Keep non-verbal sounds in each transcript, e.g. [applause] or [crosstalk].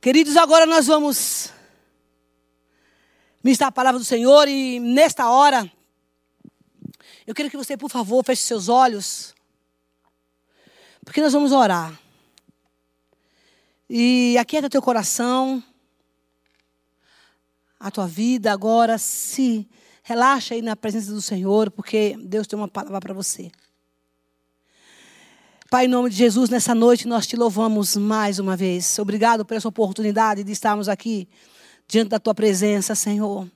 Queridos, agora nós vamos ministrar a palavra do Senhor e nesta hora, eu quero que você, por favor, feche seus olhos, porque nós vamos orar. E aquieta teu coração, a tua vida agora, se relaxa aí na presença do Senhor, porque Deus tem uma palavra para você. Pai, em nome de Jesus, nessa noite nós te louvamos mais uma vez. Obrigado por essa oportunidade de estarmos aqui diante da tua presença, Senhor.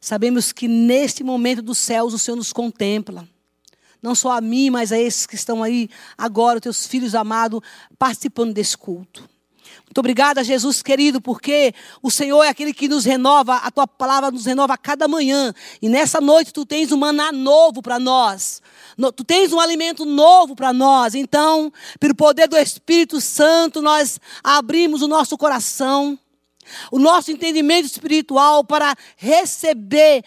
Sabemos que neste momento dos céus o Senhor nos contempla. Não só a mim, mas a esses que estão aí agora, teus filhos amados, participando desse culto. Muito obrigada, Jesus querido, porque o Senhor é aquele que nos renova, a tua palavra nos renova a cada manhã. E nessa noite tu tens um maná novo para nós. Tu tens um alimento novo para nós. Então, pelo poder do Espírito Santo, nós abrimos o nosso coração o nosso entendimento espiritual para receber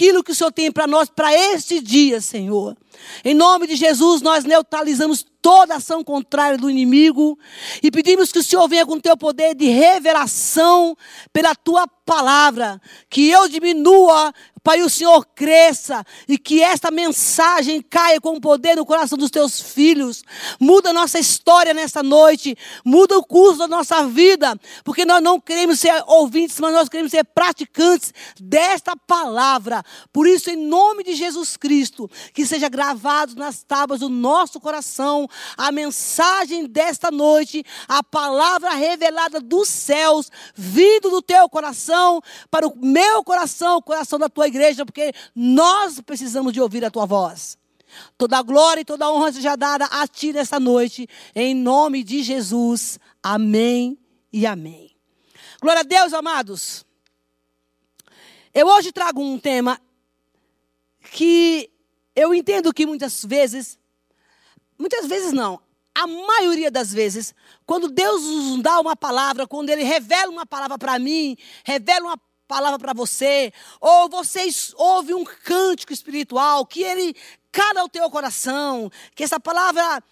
aquilo que o Senhor tem para nós para este dia, Senhor. Em nome de Jesus, nós neutralizamos toda ação contrária do inimigo e pedimos que o Senhor venha com o teu poder de revelação pela tua palavra, que eu diminua Pai, o Senhor cresça e que esta mensagem caia com poder no coração dos teus filhos. Muda a nossa história nessa noite, muda o curso da nossa vida, porque nós não queremos ser ouvintes, mas nós queremos ser praticantes desta palavra. Por isso, em nome de Jesus Cristo, que seja gravado nas tábuas do nosso coração a mensagem desta noite, a palavra revelada dos céus, vindo do teu coração para o meu coração, o coração da tua igreja, porque nós precisamos de ouvir a tua voz. Toda a glória e toda a honra seja dada a ti nessa noite, em nome de Jesus. Amém e amém. Glória a Deus, amados. Eu hoje trago um tema que eu entendo que muitas vezes, muitas vezes não, a maioria das vezes, quando Deus nos dá uma palavra, quando Ele revela uma palavra para mim, revela uma palavra para você, ou vocês ouvem um cântico espiritual, que ele cala o teu coração, que essa palavra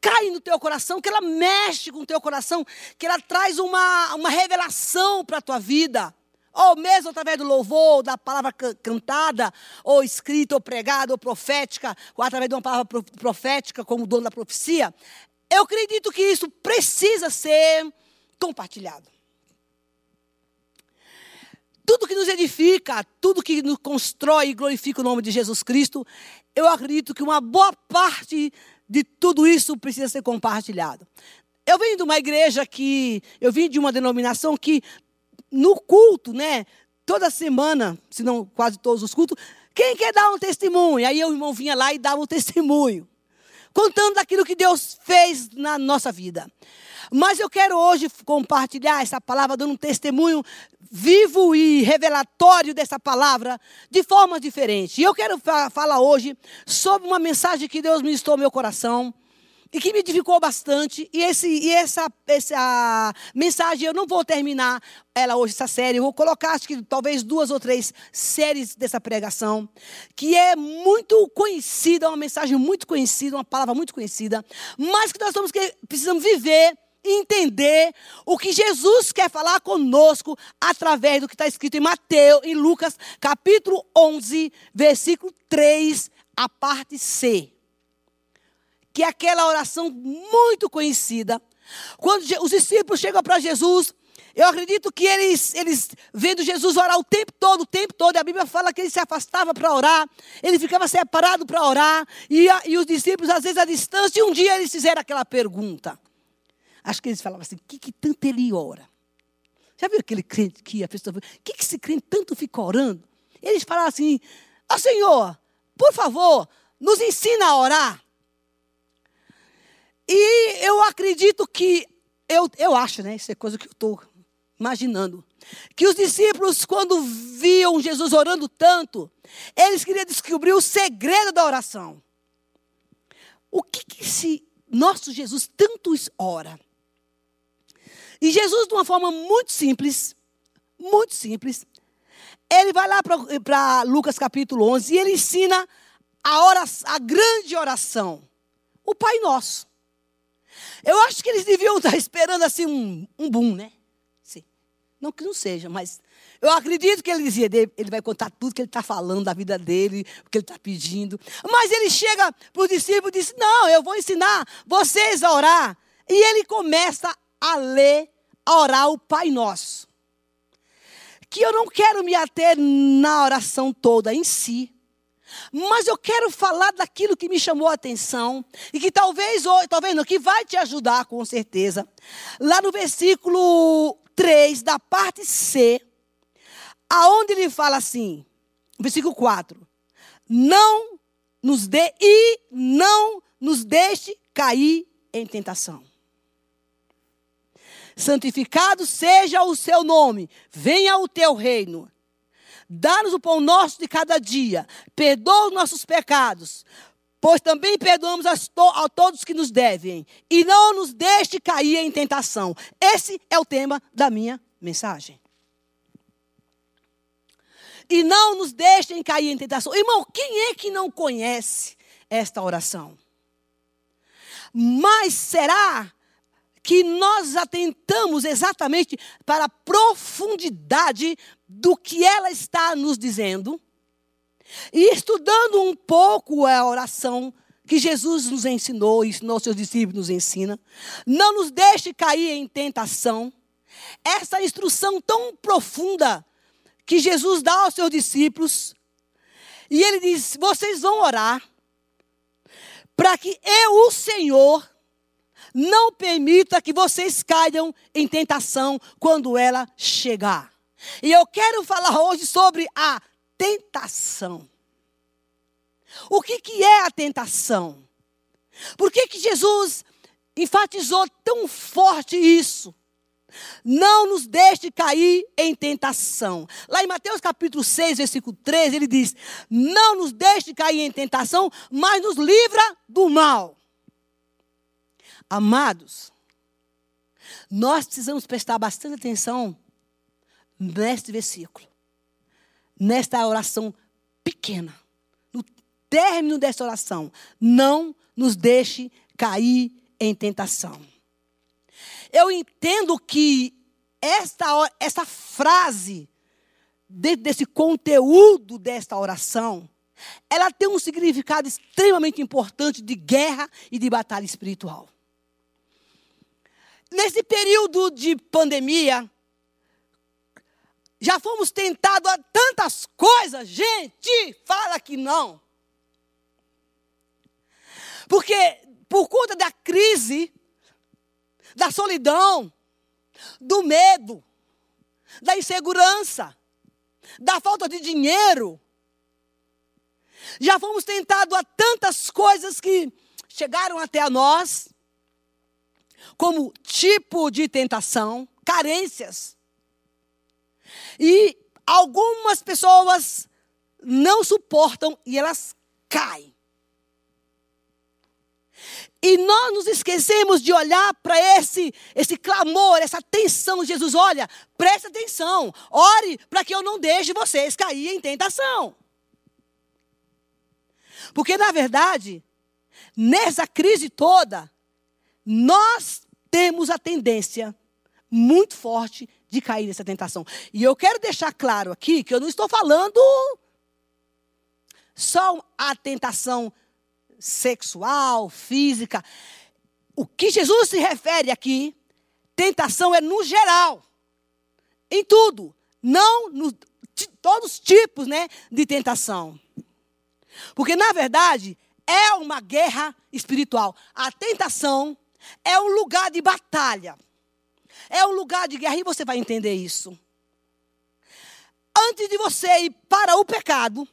cai no teu coração, que ela mexe com o teu coração, que ela traz uma, uma revelação para a tua vida. Ou mesmo através do louvor, da palavra cantada, ou escrita, ou pregada, ou profética, ou através de uma palavra profética, como o dono da profecia. Eu acredito que isso precisa ser compartilhado. Tudo que nos edifica, tudo que nos constrói e glorifica o nome de Jesus Cristo, eu acredito que uma boa parte de tudo isso precisa ser compartilhado. Eu venho de uma igreja que, eu vim de uma denominação que no culto, né, toda semana, se não quase todos os cultos, quem quer dar um testemunho? Aí o irmão vinha lá e dava um testemunho, contando daquilo que Deus fez na nossa vida. Mas eu quero hoje compartilhar essa palavra, dando um testemunho vivo e revelatório dessa palavra de forma diferente. E eu quero falar hoje sobre uma mensagem que Deus ministrou ao meu coração e que me edificou bastante. E, esse, e essa, essa mensagem, eu não vou terminar ela hoje, essa série. Eu vou colocar, acho que talvez duas ou três séries dessa pregação, que é muito conhecida, uma mensagem muito conhecida, uma palavra muito conhecida, mas que nós estamos, precisamos viver entender o que Jesus quer falar conosco através do que está escrito em Mateus, em Lucas, capítulo 11, versículo 3, a parte C. Que é aquela oração muito conhecida. Quando os discípulos chegam para Jesus, eu acredito que eles, eles, vendo Jesus orar o tempo todo, o tempo todo, a Bíblia fala que ele se afastava para orar, ele ficava separado para orar, e, e os discípulos, às vezes, à distância, e um dia eles fizeram aquela pergunta. Acho que eles falavam assim: o que, que tanto ele ora? Já viu aquele crente que a pessoa. O que, que esse crente tanto fica orando? Eles falavam assim: Ó oh, Senhor, por favor, nos ensina a orar. E eu acredito que, eu, eu acho, né? Isso é coisa que eu estou imaginando. Que os discípulos, quando viam Jesus orando tanto, eles queriam descobrir o segredo da oração. O que, que esse nosso Jesus tanto ora? E Jesus, de uma forma muito simples, muito simples, ele vai lá para Lucas capítulo 11 e ele ensina a, oração, a grande oração, o Pai Nosso. Eu acho que eles deviam estar [laughs] esperando assim um, um boom, né? Não que não seja, mas eu acredito que ele dizia, ele vai contar tudo que ele está falando da vida dele, o que ele está pedindo. Mas ele chega para os discípulos e diz: Não, eu vou ensinar vocês a orar. E ele começa a ler, a orar o Pai Nosso. Que eu não quero me ater na oração toda em si. Mas eu quero falar daquilo que me chamou a atenção e que talvez, talvez não, que vai te ajudar com certeza. Lá no versículo 3, da parte C, aonde ele fala assim, versículo 4: Não nos dê e não nos deixe cair em tentação. Santificado seja o seu nome, venha o teu reino. Dá-nos o pão nosso de cada dia, perdoa os nossos pecados, pois também perdoamos a, to a todos que nos devem, e não nos deixe cair em tentação. Esse é o tema da minha mensagem. E não nos deixem cair em tentação. Irmão, quem é que não conhece esta oração? Mas será que nós atentamos exatamente para a profundidade do que ela está nos dizendo? E estudando um pouco a oração que Jesus nos ensinou, ensinou seus discípulos nos ensina, não nos deixe cair em tentação. Essa instrução tão profunda que Jesus dá aos seus discípulos, e ele diz: "Vocês vão orar para que eu, o Senhor, não permita que vocês caiam em tentação quando ela chegar. E eu quero falar hoje sobre a tentação. O que, que é a tentação? Por que, que Jesus enfatizou tão forte isso? Não nos deixe cair em tentação. Lá em Mateus capítulo 6, versículo 13, ele diz: Não nos deixe cair em tentação, mas nos livra do mal. Amados, nós precisamos prestar bastante atenção neste versículo, nesta oração pequena, no término desta oração. Não nos deixe cair em tentação. Eu entendo que esta, esta frase, dentro desse conteúdo desta oração, ela tem um significado extremamente importante de guerra e de batalha espiritual. Nesse período de pandemia, já fomos tentados a tantas coisas, gente, fala que não. Porque por conta da crise, da solidão, do medo, da insegurança, da falta de dinheiro, já fomos tentados a tantas coisas que chegaram até a nós como tipo de tentação, carências. E algumas pessoas não suportam e elas caem. E nós nos esquecemos de olhar para esse, esse clamor, essa tensão Jesus. Olha, presta atenção, ore para que eu não deixe vocês cair em tentação. Porque, na verdade, nessa crise toda, nós temos a tendência muito forte de cair nessa tentação. E eu quero deixar claro aqui que eu não estou falando só a tentação sexual, física. O que Jesus se refere aqui, tentação é no geral, em tudo, não no todos os tipos, né, de tentação. Porque na verdade é uma guerra espiritual. A tentação é um lugar de batalha. É um lugar de guerra e você vai entender isso. Antes de você ir para o pecado,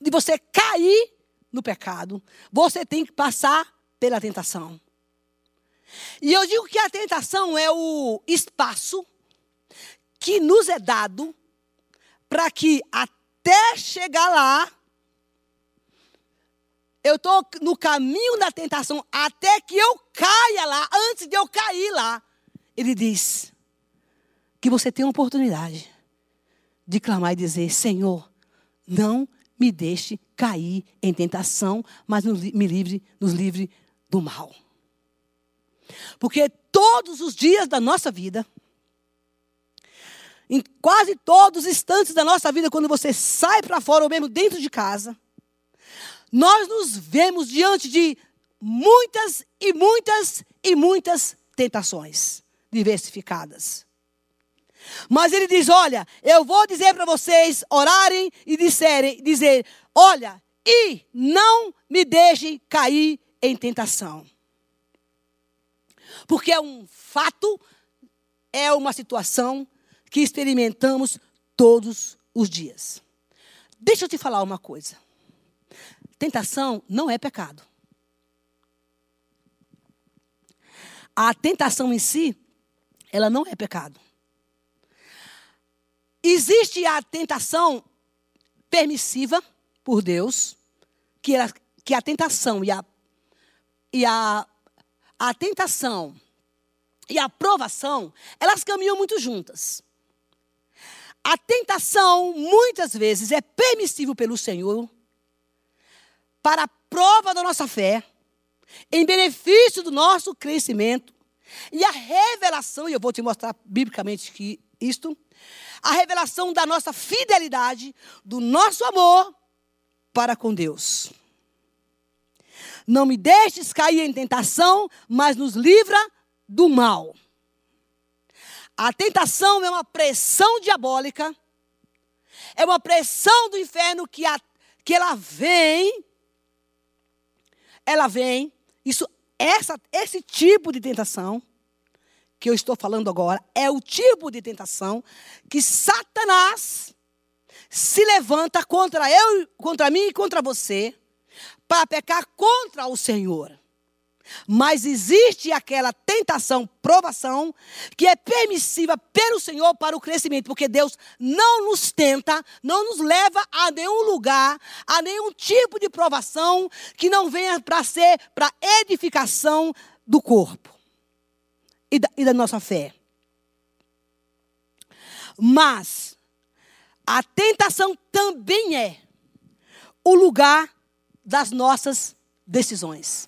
de você cair no pecado, você tem que passar pela tentação. E eu digo que a tentação é o espaço que nos é dado para que até chegar lá, eu estou no caminho da tentação até que eu caia lá, antes de eu cair lá. Ele diz que você tem a oportunidade de clamar e dizer: Senhor, não me deixe cair em tentação, mas me livre, nos livre do mal. Porque todos os dias da nossa vida, em quase todos os instantes da nossa vida, quando você sai para fora ou mesmo dentro de casa, nós nos vemos diante de muitas e muitas e muitas tentações diversificadas. Mas ele diz: Olha, eu vou dizer para vocês orarem e disserem, dizer: Olha, e não me deixem cair em tentação. Porque é um fato, é uma situação que experimentamos todos os dias. Deixa eu te falar uma coisa. Tentação não é pecado. A tentação em si, ela não é pecado. Existe a tentação permissiva por Deus, que, que a tentação e a, e a, a tentação e a aprovação, elas caminham muito juntas. A tentação, muitas vezes, é permissível pelo Senhor para a prova da nossa fé, em benefício do nosso crescimento. E a revelação, e eu vou te mostrar biblicamente que isto, a revelação da nossa fidelidade, do nosso amor para com Deus. Não me deixes cair em tentação, mas nos livra do mal. A tentação é uma pressão diabólica, é uma pressão do inferno que, a, que ela vem, ela vem, isso, essa, esse tipo de tentação que eu estou falando agora é o tipo de tentação que Satanás se levanta contra eu, contra mim e contra você, para pecar contra o Senhor. Mas existe aquela tentação, provação, que é permissiva pelo Senhor para o crescimento, porque Deus não nos tenta, não nos leva a nenhum lugar, a nenhum tipo de provação que não venha para ser para edificação do corpo e da, e da nossa fé. Mas a tentação também é o lugar das nossas decisões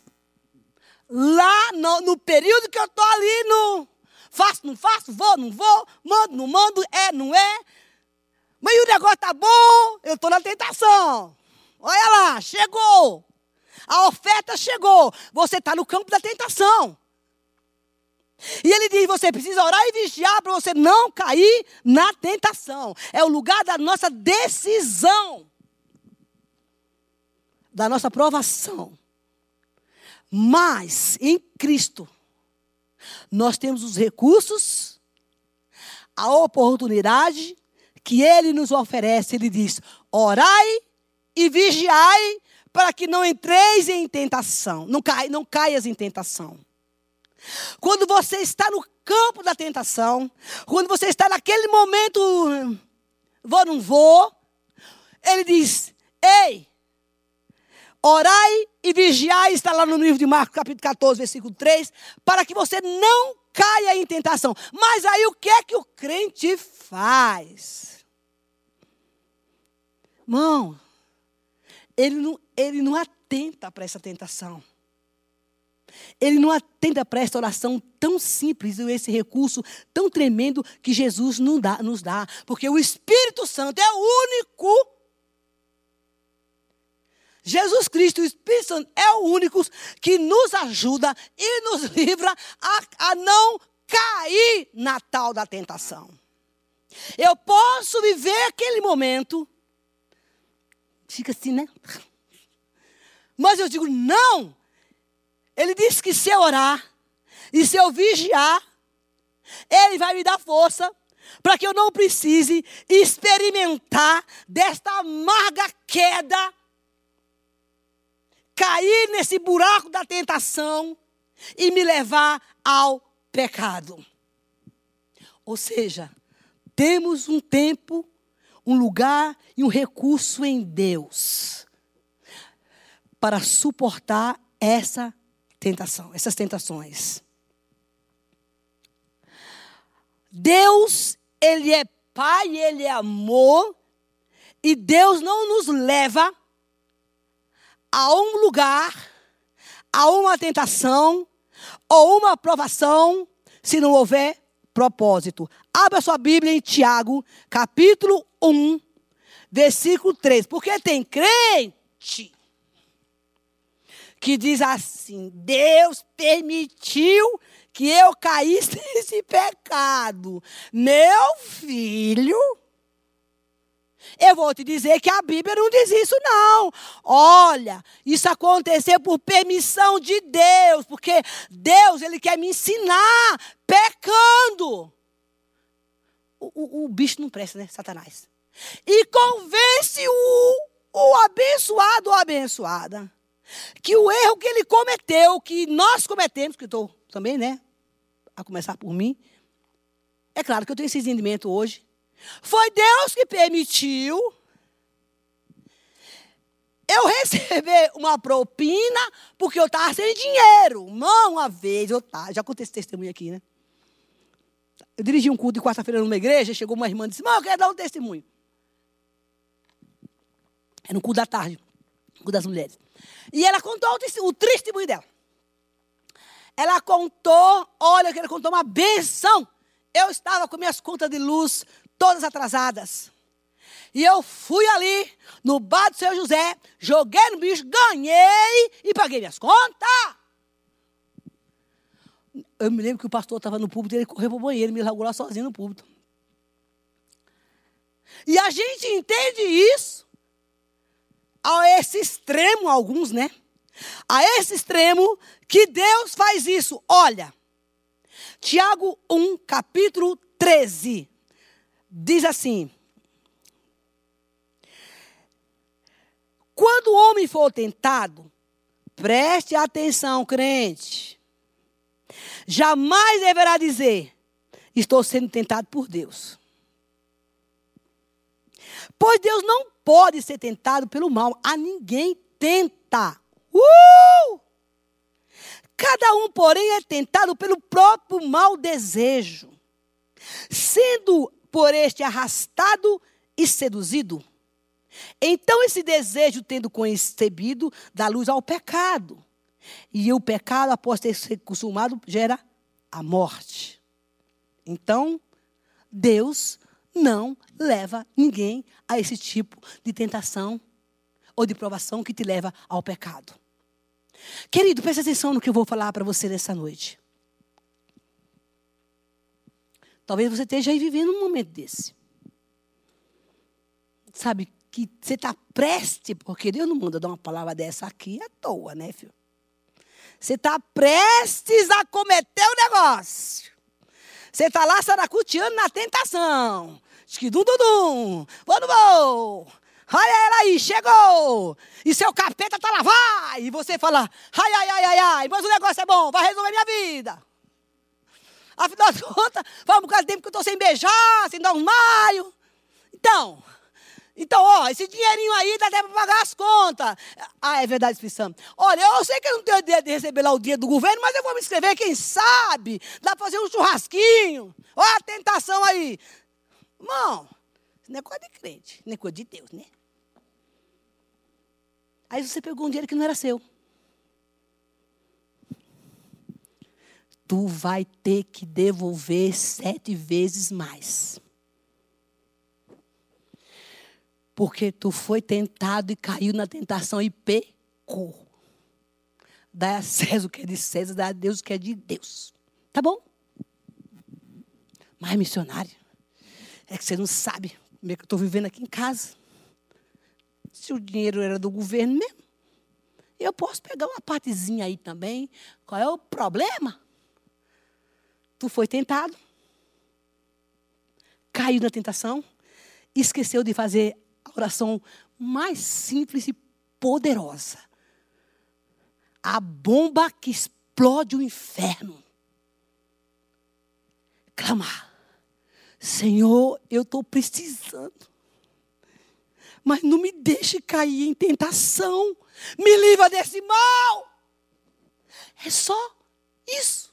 lá no, no período que eu estou ali no faço, não faço, vou, não vou, mando, não mando, é, não é. Mas o negócio tá bom, eu estou na tentação. Olha lá, chegou. A oferta chegou. Você está no campo da tentação. E ele diz: você precisa orar e vigiar para você não cair na tentação. É o lugar da nossa decisão, da nossa provação. Mas em Cristo, nós temos os recursos, a oportunidade que Ele nos oferece. Ele diz: orai e vigiai para que não entreis em tentação, não, cai, não caias em tentação. Quando você está no campo da tentação, quando você está naquele momento, vou, não vou, ele diz: ei, Orai e vigiai, está lá no livro de Marcos, capítulo 14, versículo 3, para que você não caia em tentação. Mas aí o que é que o crente faz? Irmão, ele não, ele não atenta para essa tentação. Ele não atenta para essa oração tão simples, esse recurso tão tremendo que Jesus nos dá, nos dá. Porque o Espírito Santo é o único Jesus Cristo, o Espírito Santo, é o único que nos ajuda e nos [laughs] livra a, a não cair na tal da tentação. Eu posso viver aquele momento, fica assim, né? [laughs] Mas eu digo, não. Ele disse que se eu orar e se eu vigiar, Ele vai me dar força para que eu não precise experimentar desta amarga queda cair nesse buraco da tentação e me levar ao pecado. Ou seja, temos um tempo, um lugar e um recurso em Deus para suportar essa tentação, essas tentações. Deus, ele é pai, ele é amor, e Deus não nos leva a um lugar, a uma tentação ou uma aprovação, se não houver propósito. Abra sua Bíblia em Tiago, capítulo 1, versículo 3. Porque tem crente que diz assim: Deus permitiu que eu caísse [laughs] nesse pecado. Meu filho, eu vou te dizer que a Bíblia não diz isso, não. Olha, isso aconteceu por permissão de Deus, porque Deus, Ele quer me ensinar pecando. O, o, o bicho não presta, né, Satanás? E convence o, o abençoado ou abençoada que o erro que ele cometeu, que nós cometemos, que estou também, né? A começar por mim. É claro que eu tenho esse entendimento hoje. Foi Deus que permitiu eu receber uma propina porque eu estava sem dinheiro. Mão, uma vez, eu tava, já contei esse testemunho aqui, né? Eu dirigi um culto de quarta-feira numa igreja, chegou uma irmã e disse, mãe, eu quero dar um testemunho. Era um culto da tarde, um culto das mulheres. E ela contou o, o testemunho dela. Ela contou, olha, que ela contou uma benção. Eu estava com minhas contas de luz todas atrasadas. E eu fui ali no bar do seu José, joguei no bicho, ganhei e paguei minhas contas. Eu me lembro que o pastor estava no púlpito, ele correu para o banheiro, me largou lá sozinho no púlpito. E a gente entende isso a esse extremo, alguns, né? A esse extremo que Deus faz isso. Olha, Tiago 1, capítulo 13, diz assim: Quando o homem for tentado, preste atenção, crente. Jamais deverá dizer: Estou sendo tentado por Deus. Pois Deus não pode ser tentado pelo mal. A ninguém tenta. Uh! Cada um, porém, é tentado pelo próprio mau desejo, sendo por este arrastado e seduzido. Então, esse desejo, tendo concebido, dá luz ao pecado. E o pecado, após ter sido consumado, gera a morte. Então, Deus não leva ninguém a esse tipo de tentação ou de provação que te leva ao pecado. Querido, preste atenção no que eu vou falar para você nessa noite. Talvez você esteja aí vivendo um momento desse. Sabe, que você está preste, porque Deus não manda dar uma palavra dessa aqui à toa, né, filho? Você está prestes a cometer o negócio. Você está lá saracuteando na tentação. Esquidum, dum, Vou, não vou. Olha ela aí, chegou. E seu capeta tá lá, vai. E você fala, ai, ai, ai, ai, ai. Mas o negócio é bom, vai resolver minha vida. Afinal de [laughs] contas, faz um bocado de tempo que eu estou sem beijar, sem dar um maio. Então, então, ó, esse dinheirinho aí dá até para pagar as contas. Ah, é verdade, Espírito Santo. Olha, eu sei que eu não tenho ideia de receber lá o dia do governo, mas eu vou me inscrever, quem sabe? Dá para fazer um churrasquinho. Olha a tentação aí. Irmão, isso não é coisa de crente, não é coisa de Deus, né? Aí você pegou um dinheiro que não era seu. Tu vai ter que devolver sete vezes mais. Porque tu foi tentado e caiu na tentação e pecou. Dá a César o que é de César, dá a Deus o que é de Deus. Tá bom? Mas missionário, é que você não sabe como é que eu estou vivendo aqui em casa. Se o dinheiro era do governo mesmo, eu posso pegar uma partezinha aí também. Qual é o problema? Tu foi tentado, caiu na tentação, esqueceu de fazer a oração mais simples e poderosa. A bomba que explode o inferno. Clamar. Senhor, eu estou precisando. Mas não me deixe cair em tentação. Me livra desse mal. É só isso.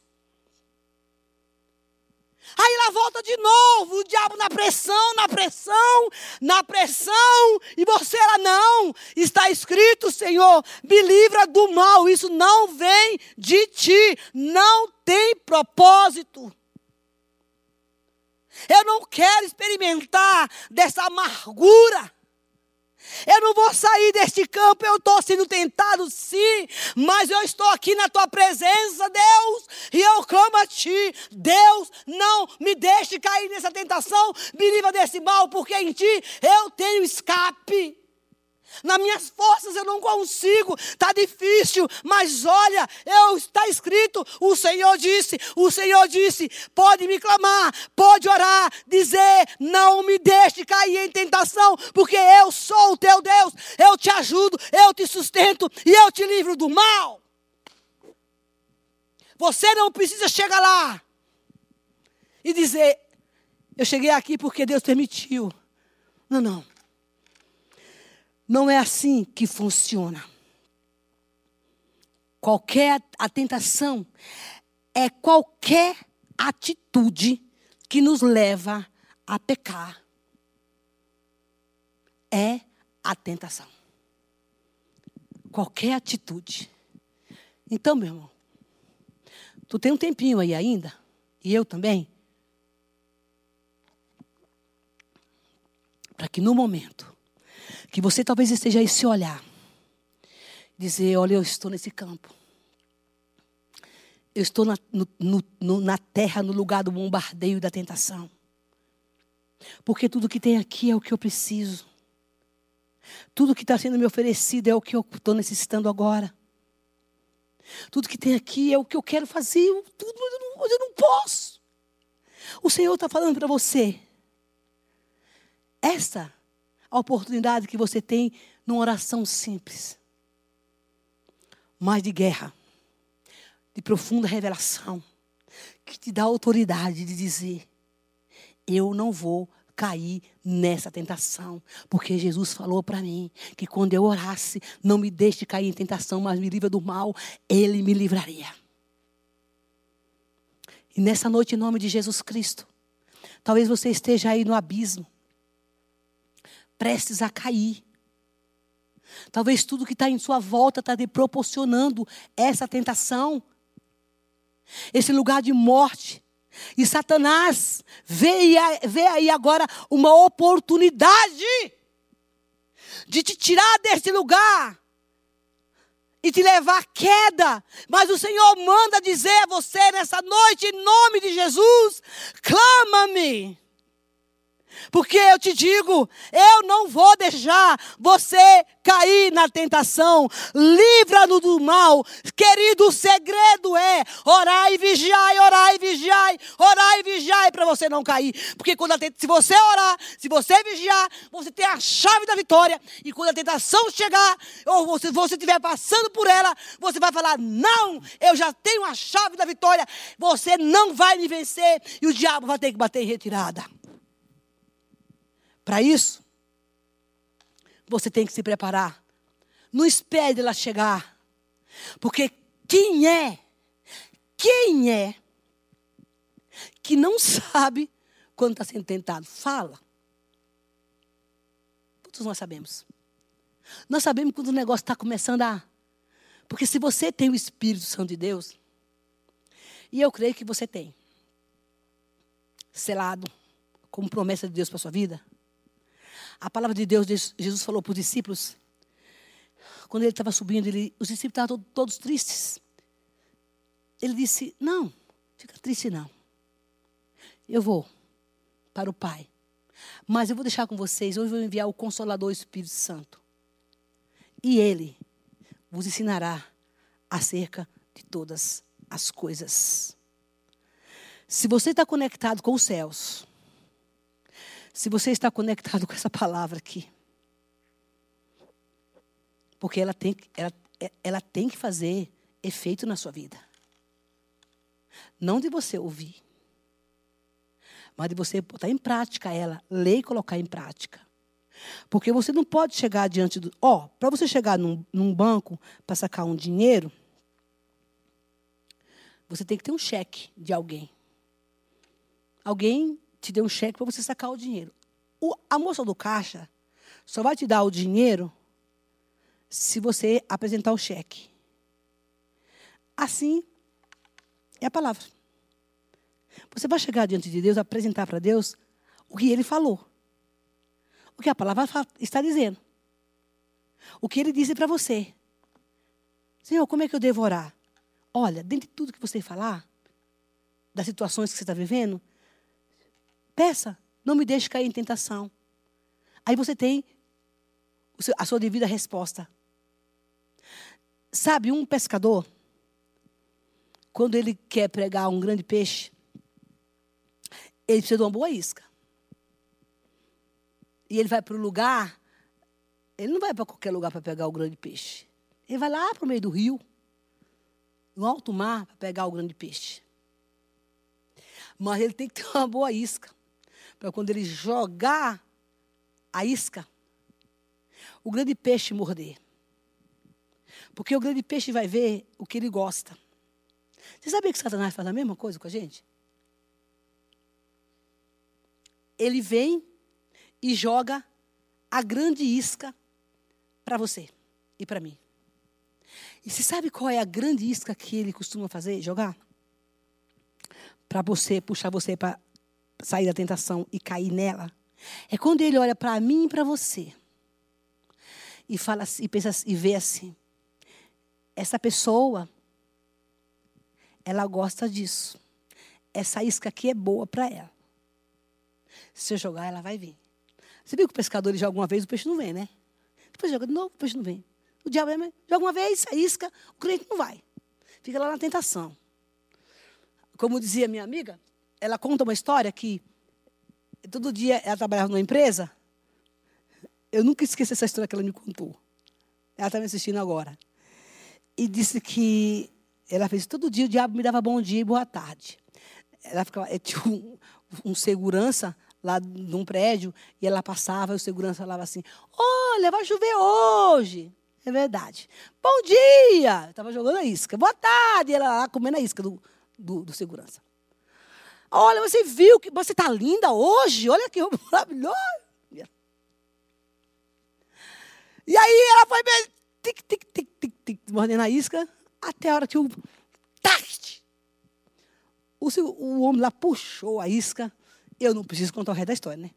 Aí ela volta de novo, o diabo na pressão, na pressão, na pressão, e você ela não. Está escrito, Senhor, me livra do mal. Isso não vem de ti, não tem propósito. Eu não quero experimentar dessa amargura. Eu não vou sair deste campo, eu estou sendo tentado sim, mas eu estou aqui na tua presença, Deus, e eu clamo a ti, Deus, não me deixe cair nessa tentação, me livra desse mal, porque em ti eu tenho escape. Nas minhas forças eu não consigo, está difícil, mas olha, eu está escrito, o Senhor disse, o Senhor disse, pode me clamar, pode orar, dizer, não me deixe cair em tentação, porque eu sou o teu Deus, eu te ajudo, eu te sustento e eu te livro do mal. Você não precisa chegar lá e dizer, eu cheguei aqui porque Deus permitiu. Não, não. Não é assim que funciona. Qualquer a tentação é qualquer atitude que nos leva a pecar. É a tentação. Qualquer atitude. Então, meu irmão, tu tem um tempinho aí ainda, e eu também, para que no momento que você talvez esteja aí se olhar. Dizer, olha, eu estou nesse campo. Eu estou na, no, no, na terra, no lugar do bombardeio da tentação. Porque tudo que tem aqui é o que eu preciso. Tudo que está sendo me oferecido é o que eu estou necessitando agora. Tudo que tem aqui é o que eu quero fazer. Tudo, eu não, eu não posso. O Senhor está falando para você. Essa a oportunidade que você tem numa oração simples, mas de guerra, de profunda revelação, que te dá autoridade de dizer: eu não vou cair nessa tentação, porque Jesus falou para mim que quando eu orasse, não me deixe cair em tentação, mas me livre do mal, ele me livraria. E nessa noite, em nome de Jesus Cristo, talvez você esteja aí no abismo prestes a cair. Talvez tudo que está em sua volta está lhe proporcionando essa tentação, esse lugar de morte. E Satanás vê, vê aí agora uma oportunidade de te tirar desse lugar e te levar à queda. Mas o Senhor manda dizer a você nessa noite, em nome de Jesus: clama-me. Porque eu te digo, eu não vou deixar você cair na tentação. Livra-no do mal. Querido, o segredo é orar e vigiar, orar e vigiar, orar e vigiar para você não cair. Porque quando a, se você orar, se você vigiar, você tem a chave da vitória. E quando a tentação chegar, ou se você estiver passando por ela, você vai falar: Não, eu já tenho a chave da vitória. Você não vai me vencer. E o diabo vai ter que bater em retirada. Para isso, você tem que se preparar. Não espere ela chegar. Porque quem é, quem é que não [laughs] sabe quando está sendo tentado? Fala. Todos nós sabemos. Nós sabemos quando o negócio está começando a. Porque se você tem o Espírito Santo de Deus, e eu creio que você tem, selado como promessa de Deus para sua vida, a palavra de Deus, Jesus falou para os discípulos, quando ele estava subindo, ele, os discípulos estavam todos, todos tristes. Ele disse: Não, fica triste não. Eu vou para o Pai. Mas eu vou deixar com vocês, hoje eu vou enviar o Consolador Espírito Santo. E ele vos ensinará acerca de todas as coisas. Se você está conectado com os céus, se você está conectado com essa palavra aqui. Porque ela tem, ela, ela tem que fazer efeito na sua vida. Não de você ouvir, mas de você botar em prática ela, ler e colocar em prática. Porque você não pode chegar diante do. Ó, oh, para você chegar num, num banco para sacar um dinheiro, você tem que ter um cheque de alguém. Alguém te deu um cheque para você sacar o dinheiro. O, a moça do caixa só vai te dar o dinheiro se você apresentar o cheque. Assim é a palavra. Você vai chegar diante de Deus, apresentar para Deus o que ele falou. O que a palavra está dizendo. O que ele disse para você. Senhor, como é que eu devo orar? Olha, dentro de tudo que você falar, das situações que você está vivendo, peça, não me deixe cair em tentação. Aí você tem a sua devida resposta. Sabe, um pescador, quando ele quer pregar um grande peixe, ele precisa de uma boa isca. E ele vai para o lugar, ele não vai para qualquer lugar para pegar o grande peixe. Ele vai lá para o meio do rio, no alto mar, para pegar o grande peixe. Mas ele tem que ter uma boa isca. Para quando ele jogar a isca, o grande peixe morder. Porque o grande peixe vai ver o que ele gosta. Você sabia que Satanás faz a mesma coisa com a gente? Ele vem e joga a grande isca para você e para mim. E você sabe qual é a grande isca que ele costuma fazer? Jogar? Para você, puxar você para sair da tentação e cair nela. É quando ele olha para mim e para você e fala assim, e pensa e vê assim: essa pessoa ela gosta disso. Essa isca aqui é boa para ela. Se eu jogar, ela vai vir. Você viu que o pescador ele joga uma vez, o peixe não vem, né? Depois joga de novo, o peixe não vem. O diabo é, joga uma vez, a isca, o crente não vai. Fica lá na tentação. Como dizia minha amiga, ela conta uma história que todo dia ela trabalhava numa empresa. Eu nunca esqueci essa história que ela me contou. Ela está me assistindo agora. E disse que ela fez todo dia, o diabo me dava bom dia e boa tarde. Ela ficava, tinha um, um segurança lá num prédio, e ela passava, e o segurança falava assim: Olha, vai chover hoje. É verdade. Bom dia! Estava jogando a isca. Boa tarde! E ela lá comendo a isca do, do, do segurança. Olha, você viu que você está linda hoje? Olha que [laughs] maravilhoso! E aí ela foi meio tic, tic, tic, tic, tic, mordendo a isca, até a hora que o. Tac! O, o homem lá puxou a isca eu não preciso contar o resto da história, né?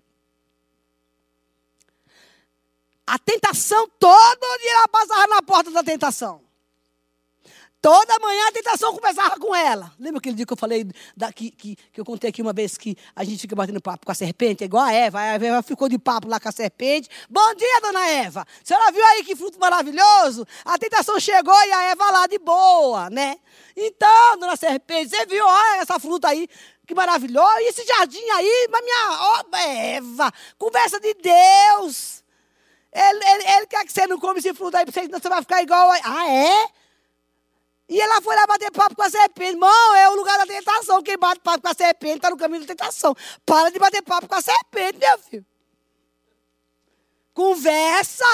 A tentação, todo dia ela passava na porta da tentação. Toda manhã a tentação começava com ela. Lembra aquele dia que eu falei, da, que, que, que, eu contei aqui uma vez que a gente fica batendo papo com a serpente, é igual a Eva. A Eva ficou de papo lá com a serpente. Bom dia, dona Eva. A senhora viu aí que fruto maravilhoso? A tentação chegou e a Eva lá de boa, né? Então, dona serpente, você viu, olha essa fruta aí. Que maravilhoso. E esse jardim aí, mas minha ó, Eva, conversa de Deus. Ele, ele, ele, quer que você não come esse fruto aí, porque senão você vai ficar igual. A... Ah, é? E ela foi lá bater papo com a serpente. Irmão, é o lugar da tentação. Quem bate papo com a serpente está no caminho da tentação. Para de bater papo com a serpente, meu filho. Conversa.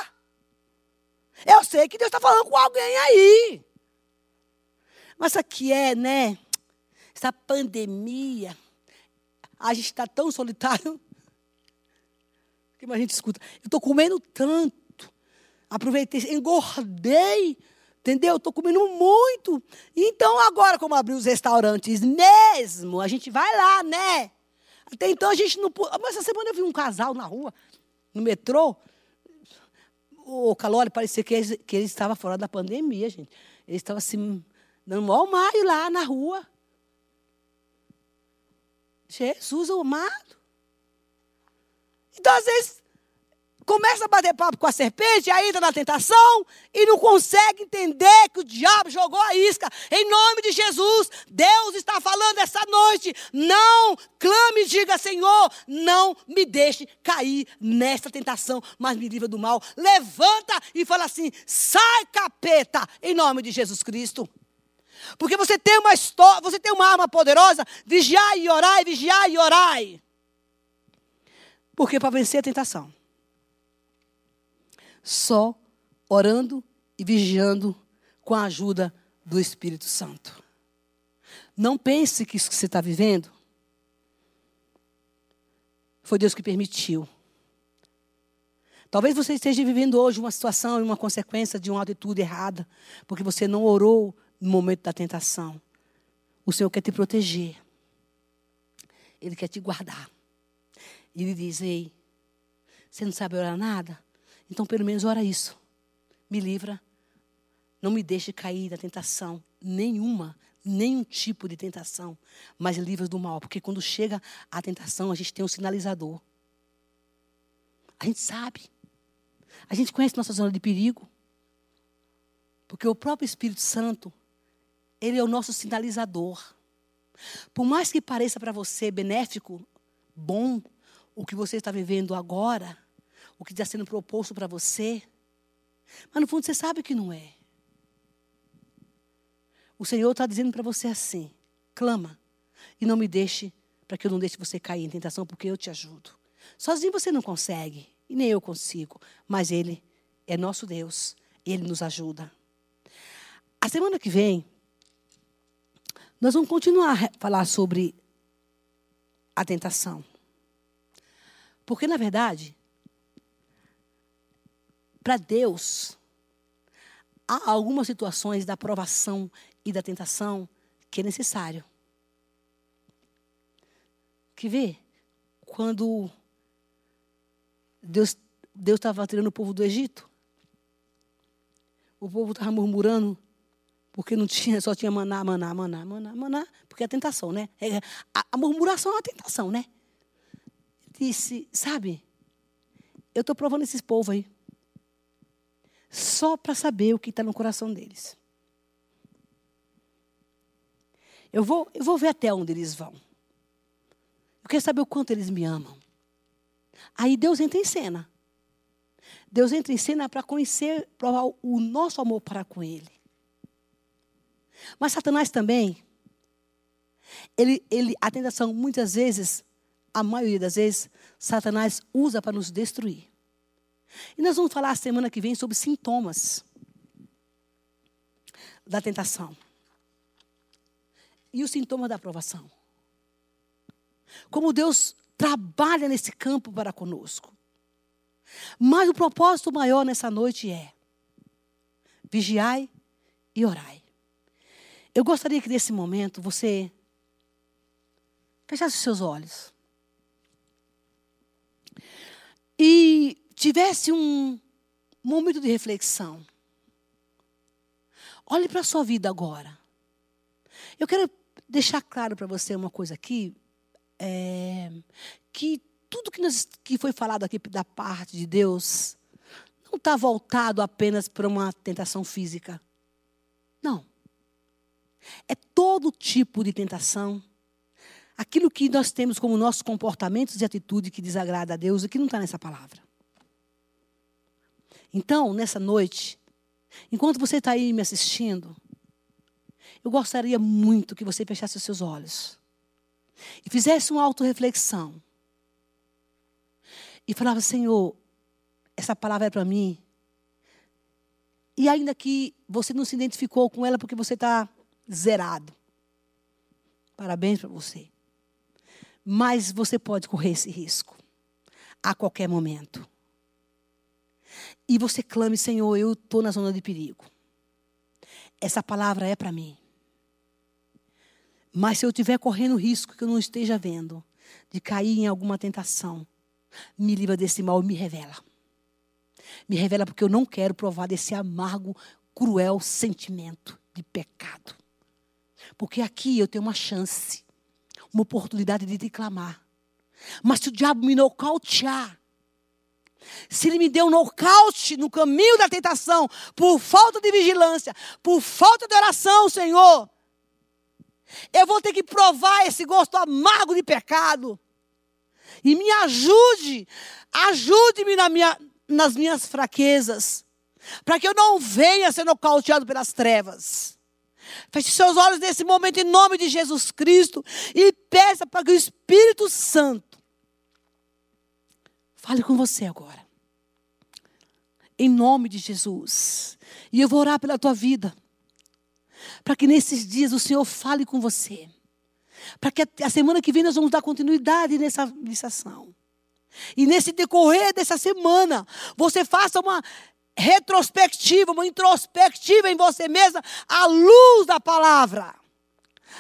Eu sei que Deus está falando com alguém aí. Mas isso aqui é, né? essa pandemia, a gente está tão solitário. Que a gente escuta, eu estou comendo tanto, aproveitei, engordei, entendeu? Estou comendo muito. Então, agora, como abrir os restaurantes mesmo, a gente vai lá, né? Até então a gente não. Mas essa semana eu vi um casal na rua, no metrô. O Calori parecia que eles, que eles estavam fora da pandemia, gente. Eles estavam assim, dando maior maio lá na rua. Jesus amado. Então, às vezes, começa a bater papo com a serpente, aí entra na tentação e não consegue entender que o diabo jogou a isca. Em nome de Jesus, Deus está falando essa noite. Não clame e diga, Senhor, não me deixe cair nesta tentação, mas me livra do mal. Levanta e fala assim: sai capeta, em nome de Jesus Cristo. Porque você tem uma história, você tem uma arma poderosa, vigiai e orai, vigiai e orai. Porque para vencer a tentação, só orando e vigiando com a ajuda do Espírito Santo. Não pense que isso que você está vivendo foi Deus que permitiu. Talvez você esteja vivendo hoje uma situação e uma consequência de uma atitude errada, porque você não orou no momento da tentação. O Senhor quer te proteger. Ele quer te guardar. E ele diz: Ei, você não sabe orar nada? Então, pelo menos, ora isso. Me livra. Não me deixe cair na tentação nenhuma, nenhum tipo de tentação, mas livra do mal. Porque quando chega a tentação, a gente tem um sinalizador. A gente sabe. A gente conhece nossa zona de perigo. Porque o próprio Espírito Santo, ele é o nosso sinalizador. Por mais que pareça para você benéfico, bom, o que você está vivendo agora, o que está sendo proposto para você, mas no fundo você sabe que não é. O Senhor está dizendo para você assim: clama e não me deixe, para que eu não deixe você cair em tentação, porque eu te ajudo. Sozinho você não consegue, e nem eu consigo, mas Ele é nosso Deus, Ele nos ajuda. A semana que vem, nós vamos continuar a falar sobre a tentação. Porque, na verdade, para Deus, há algumas situações da provação e da tentação que é necessário. Que vê? Quando Deus Deus estava tirando o povo do Egito, o povo estava murmurando porque não tinha, só tinha maná, maná, maná, maná, maná, porque é a tentação, né? É, a, a murmuração é uma tentação, né? Disse, sabe, eu estou provando esses povos aí. Só para saber o que está no coração deles. Eu vou, eu vou ver até onde eles vão. Eu quero saber o quanto eles me amam. Aí Deus entra em cena. Deus entra em cena para conhecer, provar o nosso amor para com Ele. Mas Satanás também, ele, ele, a tentação, muitas vezes, a maioria das vezes, Satanás usa para nos destruir. E nós vamos falar semana que vem sobre sintomas da tentação. E os sintomas da aprovação. Como Deus trabalha nesse campo para conosco. Mas o propósito maior nessa noite é: vigiai e orai. Eu gostaria que nesse momento você fechasse os seus olhos. E tivesse um momento de reflexão. Olhe para a sua vida agora. Eu quero deixar claro para você uma coisa aqui, é, que tudo que, nós, que foi falado aqui da parte de Deus não está voltado apenas para uma tentação física. Não. É todo tipo de tentação. Aquilo que nós temos como nossos comportamentos e atitude que desagrada a Deus e que não está nessa palavra. Então, nessa noite, enquanto você está aí me assistindo, eu gostaria muito que você fechasse os seus olhos e fizesse uma autorreflexão. E falava, Senhor, essa palavra é para mim. E ainda que você não se identificou com ela porque você está zerado. Parabéns para você. Mas você pode correr esse risco a qualquer momento. E você clame, Senhor, eu estou na zona de perigo. Essa palavra é para mim. Mas se eu estiver correndo risco que eu não esteja vendo, de cair em alguma tentação, me livra desse mal e me revela. Me revela porque eu não quero provar desse amargo, cruel sentimento de pecado. Porque aqui eu tenho uma chance, uma oportunidade de te clamar. Mas se o diabo me nocautear, se ele me deu um nocaute no caminho da tentação, por falta de vigilância, por falta de oração, Senhor, eu vou ter que provar esse gosto amargo de pecado. E me ajude, ajude-me na minha, nas minhas fraquezas, para que eu não venha ser nocauteado pelas trevas. Feche seus olhos nesse momento em nome de Jesus Cristo e peça para que o Espírito Santo fale com você agora. Em nome de Jesus. E eu vou orar pela tua vida. Para que nesses dias o Senhor fale com você. Para que a semana que vem nós vamos dar continuidade nessa missão. E nesse decorrer dessa semana, você faça uma retrospectiva, uma introspectiva em você mesma, à luz da palavra.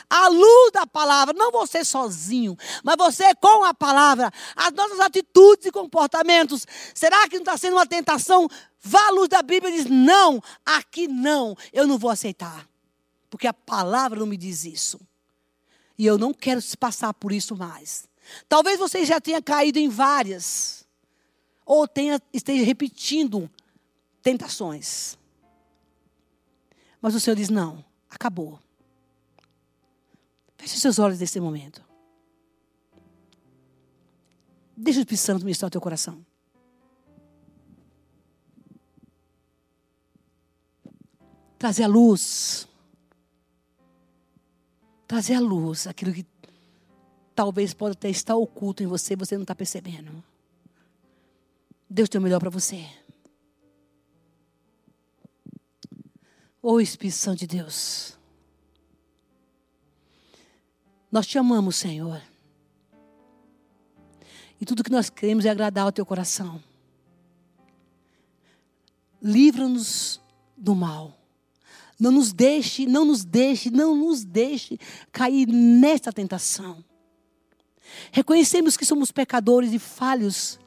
A luz da palavra, não você sozinho, mas você com a palavra, as nossas atitudes e comportamentos. Será que não está sendo uma tentação? Vá à luz da Bíblia e diz: não, aqui não, eu não vou aceitar. Porque a palavra não me diz isso. E eu não quero passar por isso mais. Talvez você já tenha caído em várias, ou tenha, esteja repetindo tentações. Mas o Senhor diz: não, acabou. Feche seus olhos nesse momento. Deixa o Espírito Santo ministrar o teu coração. Trazer a luz. Trazer a luz, aquilo que talvez pode até estar oculto em você, você não está percebendo. Deus tem o melhor para você. Ô oh, Espírito Santo de Deus. Nós te amamos, Senhor. E tudo que nós queremos é agradar ao teu coração. Livra-nos do mal. Não nos deixe, não nos deixe, não nos deixe cair nesta tentação. Reconhecemos que somos pecadores e falhos.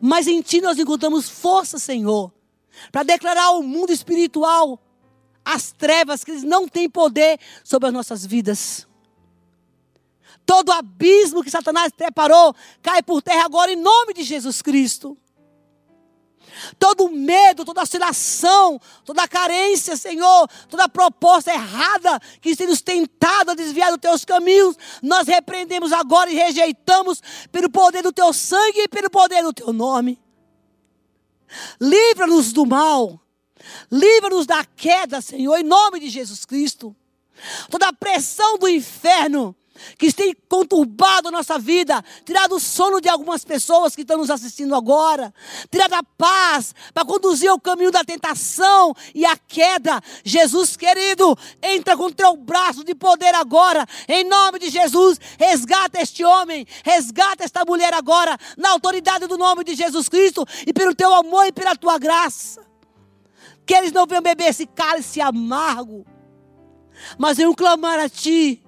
Mas em Ti nós encontramos força, Senhor, para declarar ao mundo espiritual as trevas que eles não têm poder sobre as nossas vidas. Todo abismo que Satanás preparou cai por terra agora em nome de Jesus Cristo todo medo, toda oscilação, toda carência, Senhor, toda proposta errada que nos tentado a desviar dos teus caminhos, nós repreendemos agora e rejeitamos pelo poder do teu sangue e pelo poder do teu nome. Livra-nos do mal, livra-nos da queda, Senhor, em nome de Jesus Cristo. Toda a pressão do inferno que tem conturbado a nossa vida, tirado o sono de algumas pessoas que estão nos assistindo agora, tirado a paz para conduzir o caminho da tentação e a queda. Jesus querido, entra com o teu braço de poder agora, em nome de Jesus, resgata este homem, resgata esta mulher agora, na autoridade do nome de Jesus Cristo e pelo teu amor e pela tua graça. Que eles não venham beber esse cálice amargo, mas venham clamar a ti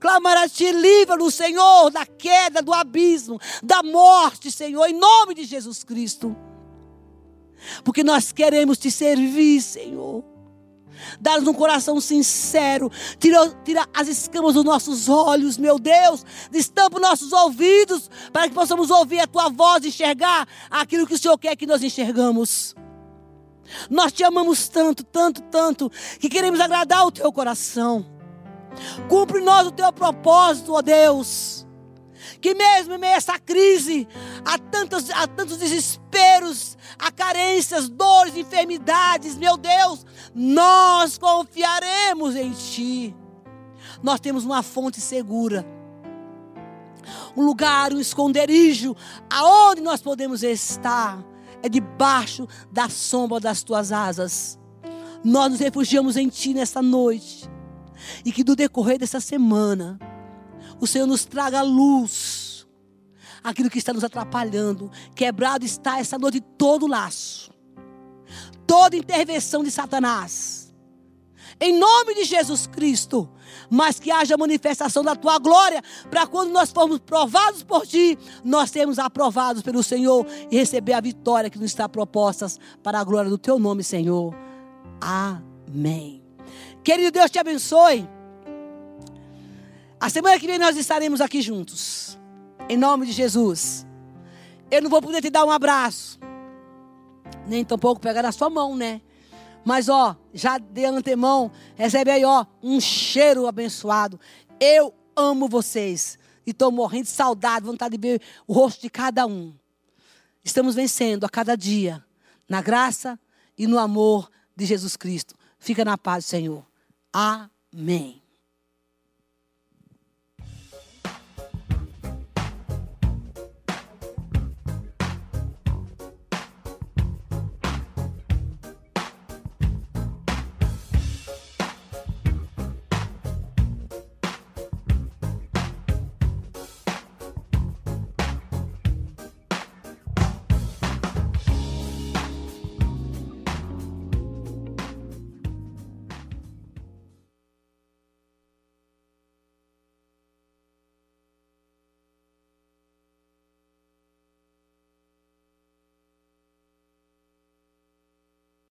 clamar a Ti, livra-nos, Senhor, da queda, do abismo, da morte, Senhor, em nome de Jesus Cristo. Porque nós queremos Te servir, Senhor. Dá-nos um coração sincero. Tira, tira as escamas dos nossos olhos, meu Deus. Destampa os nossos ouvidos para que possamos ouvir a Tua voz e enxergar aquilo que o Senhor quer que nós enxergamos. Nós te amamos tanto, tanto, tanto, que queremos agradar o Teu coração. Cumpre nós o teu propósito, ó Deus. Que mesmo em meio a essa crise, há tantos, há tantos desesperos, há carências, dores, enfermidades, meu Deus, nós confiaremos em Ti. Nós temos uma fonte segura, um lugar, um esconderijo, aonde nós podemos estar, é debaixo da sombra das Tuas asas. Nós nos refugiamos em Ti nessa noite. E que do decorrer dessa semana, o Senhor nos traga luz. Aquilo que está nos atrapalhando. Quebrado está essa noite todo laço. Toda intervenção de Satanás. Em nome de Jesus Cristo. Mas que haja manifestação da tua glória. Para quando nós formos provados por ti, nós sermos aprovados pelo Senhor. E receber a vitória que nos está proposta para a glória do teu nome, Senhor. Amém. Querido Deus te abençoe. A semana que vem nós estaremos aqui juntos. Em nome de Jesus. Eu não vou poder te dar um abraço. Nem tampouco pegar na sua mão, né? Mas ó, já de antemão, recebe aí ó, um cheiro abençoado. Eu amo vocês. E estou morrendo de saudade, vontade de ver o rosto de cada um. Estamos vencendo a cada dia. Na graça e no amor de Jesus Cristo. Fica na paz, Senhor. Amém.